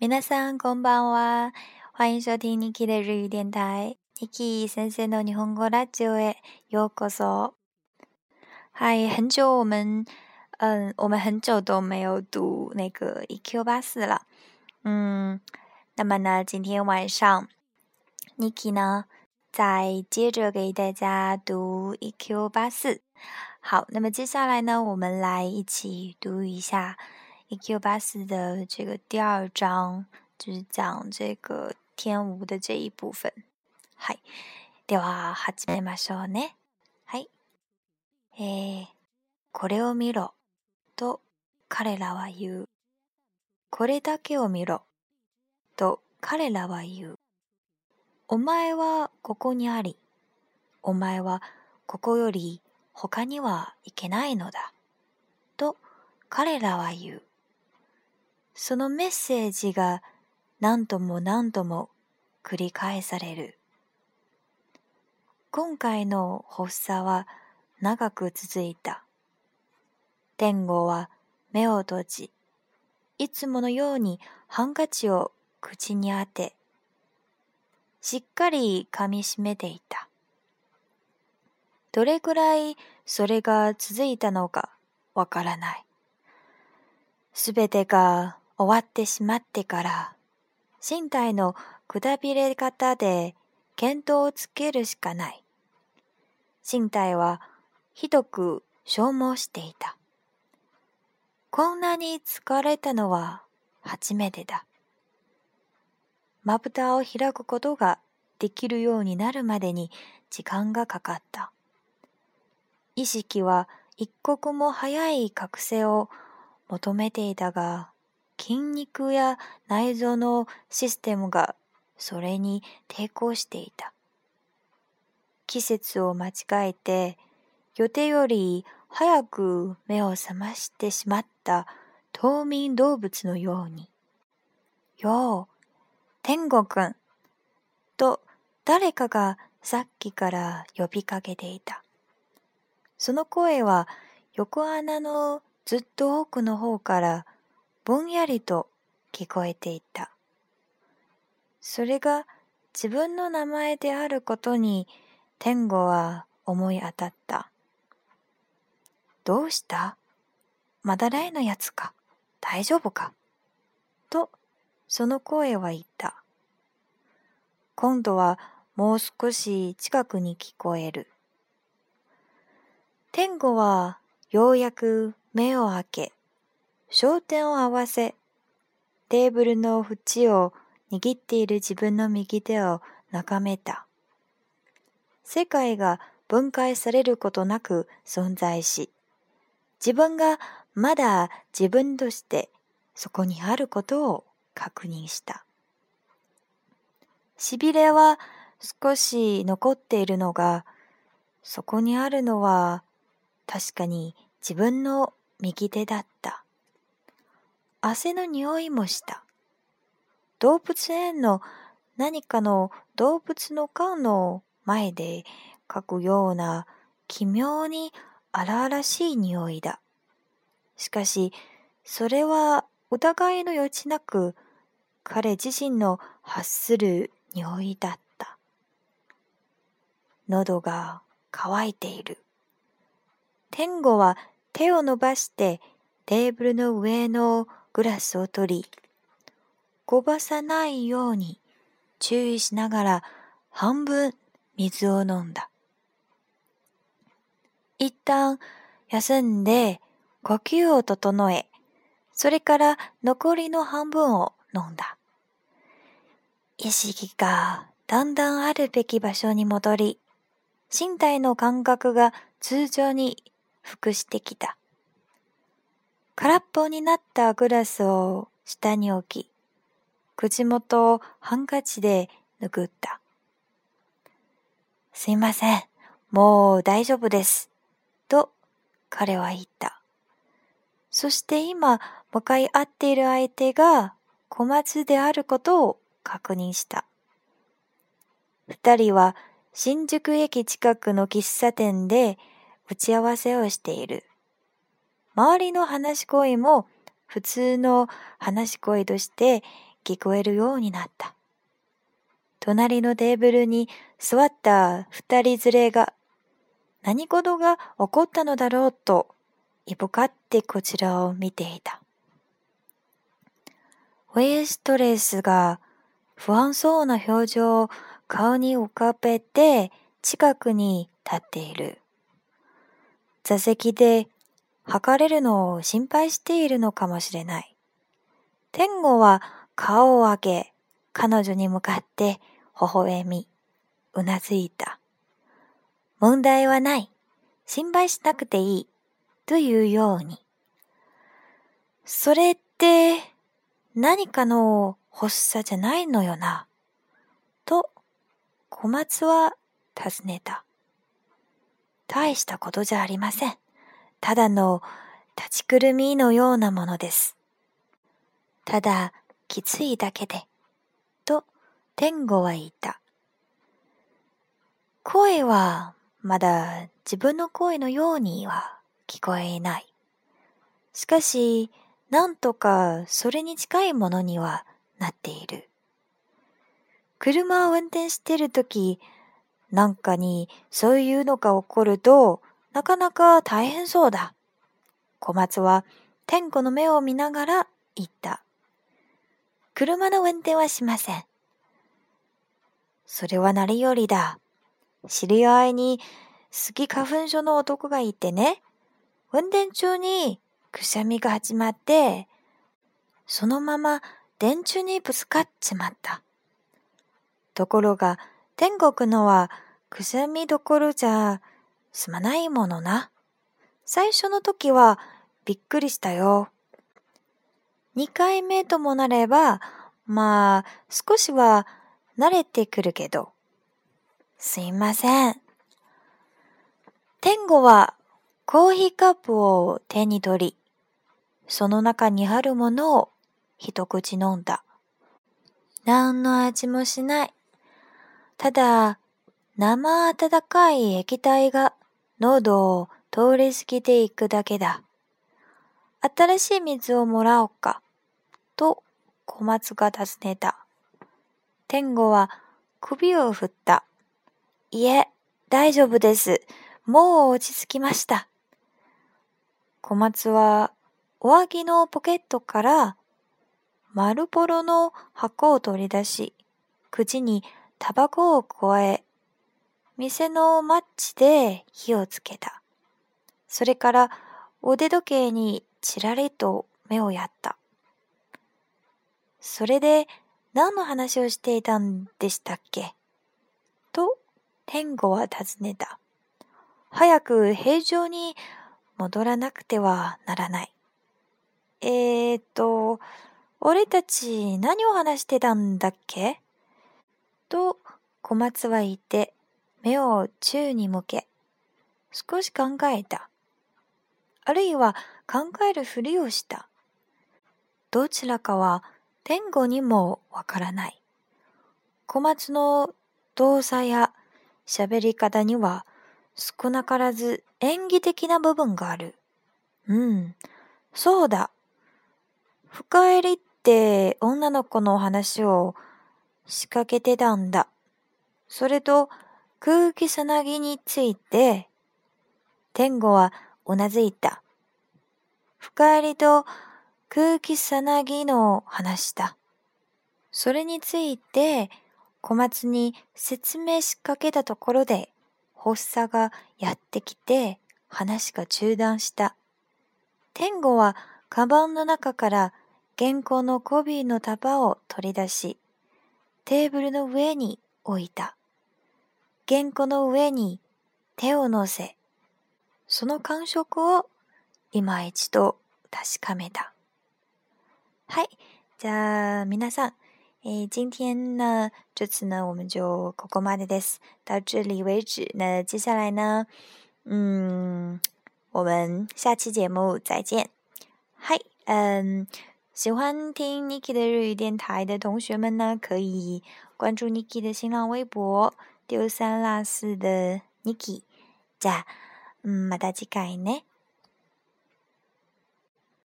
皆さんこんばんは。欢迎收听 Niki 的日语电台。Niki 先生的日本語ラジオへようこそ。嗨，很久我们，嗯，我们很久都没有读那个 EQ 八四了。嗯，那么呢，今天晚上 Niki 呢，再接着给大家读 EQ 八四。好，那么接下来呢，我们来一起读一下。 EQ 八四的这个第二章就是讲这个天无的这一部分。はい。では、始めましょうね。はい。えー、これを見ろ、と彼らは言う。これだけを見ろ、と彼らは言う。お前はここにあり、お前はここより他にはいけないのだ、と彼らは言う。そのメッセージが何度も何度も繰り返される。今回の発作は長く続いた。天狗は目を閉じ、いつものようにハンカチを口に当て、しっかり噛みしめていた。どれくらいそれが続いたのかわからない。すべてが終わってしまってから、身体のくたびれ方で見当をつけるしかない。身体はひどく消耗していた。こんなに疲れたのは初めてだ。まぶたを開くことができるようになるまでに時間がかかった。意識は一刻も早い覚醒を求めていたが、筋肉や内臓のシステムがそれに抵抗していた。季節を間違えて予定より早く目を覚ましてしまった冬眠動物のように。よう、天狗くん、と誰かがさっきから呼びかけていた。その声は横穴のずっと奥の方からぼんやりと聞こえていた。それが自分の名前であることに天狗は思い当たった。どうした？まだらいのやつか？大丈夫か？とその声は言った。今度はもう少し近くに聞こえる。天狗はようやく目を開け、焦点を合わせ、テーブルの縁を握っている自分の右手を眺めた。世界が分解されることなく存在し、自分がまだ自分としてそこにあることを確認した。しびれは少し残っているのが、そこにあるのは確かに自分の右手だった。汗の匂いもした。動物園の何かの動物の顔の前で書くような奇妙に荒々しい匂いだ。しかし、それは疑いの余地なく彼自身の発する匂いだった。喉が渇いている。天狗は手を伸ばしてテーブルの上のグラスを取り、こぼさないように注意しながら半分水を飲んだ。一旦休んで呼吸を整え、それから残りの半分を飲んだ。意識がだんだんあるべき場所に戻り、身体の感覚が通常に復してきた。空っぽになったグラスを下に置き、口元をハンカチで拭った。すいません。もう大丈夫です。と彼は言った。そして今向かい合っている相手が小松であることを確認した。二人は新宿駅近くの喫茶店で打ち合わせをしている。周りの話し声も普通の話し声として聞こえるようになった。隣のテーブルに座った二人連れが何事が起こったのだろうと、いぶかってこちらを見ていた。ウェイストレスが不安そうな表情を顔に浮かべて近くに立っている。座席で測れるのを心配しているのかもしれない。天狗は顔を上げ、彼女に向かって微笑み、うなずいた。問題はない。心配しなくていい。というように。それって、何かの発作じゃないのよな。と、小松は尋ねた。大したことじゃありません。ただの立ちくるみのようなものです。ただ、きついだけで。と、天狗は言った。声はまだ自分の声のようには聞こえない。しかし、なんとかそれに近いものにはなっている。車を運転してるとき、なんかにそういうのが起こると、なかなか大変そうだ。小松は天子の目を見ながら言った。車の運転はしません。それは何よりだ。知り合いにスギ花粉症の男がいてね、運転中にくしゃみが始まって、そのまま電柱にぶつかっちまった。ところが、天国のはくしゃみどころじゃすまないものな。最初の時はびっくりしたよ。二回目ともなれば、まあ、少しは慣れてくるけど。すいません。天狗はコーヒーカップを手に取り、その中にあるものを一口飲んだ。何の味もしない。ただ、生温かい液体が喉を通り過ぎていくだけだ。新しい水をもらおうか。と小松が尋ねた。天狗は首を振った。いえ、大丈夫です。もう落ち着きました。小松は上着のポケットから丸ボロの箱を取り出し、口にタバコを加え、店のマッチで火をつけた。それから腕時計にちらりと目をやった。それで何の話をしていたんでしたっけ？と天狗は尋ねた。早く平常に戻らなくてはならない。えーと、俺たち何を話してたんだっけ？と小松は言って目を宙に向け、少し考えた。あるいは考えるふりをした。どちらかは天狗にもわからない。小松の動作や喋り方には少なからず演技的な部分がある。うん、そうだ。深入りって女の子の話を仕掛けてたんだ。それと空気さなぎについて、天狗はうなずいた。深入りと空気さなぎの話だ。それについて小松に説明しかけたところで、発作がやってきて話が中断した。天狗はカバンの中から原稿のコビーの束を取り出し、テーブルの上に置いた。原稿の上に手を乗せ、その感触を今一度確かめた。はい。じゃあ、皆さん、诶，今天呢，这次呢，我们就ここまでです，到这里为止。那接下来呢，嗯，我们下期节目再见。嗨，嗯，喜欢听 Niki 的日语电台的同学们呢，可以关注 Niki 的新浪微博“丢三落四的 Niki”。じゃあ、うんまた次回ね。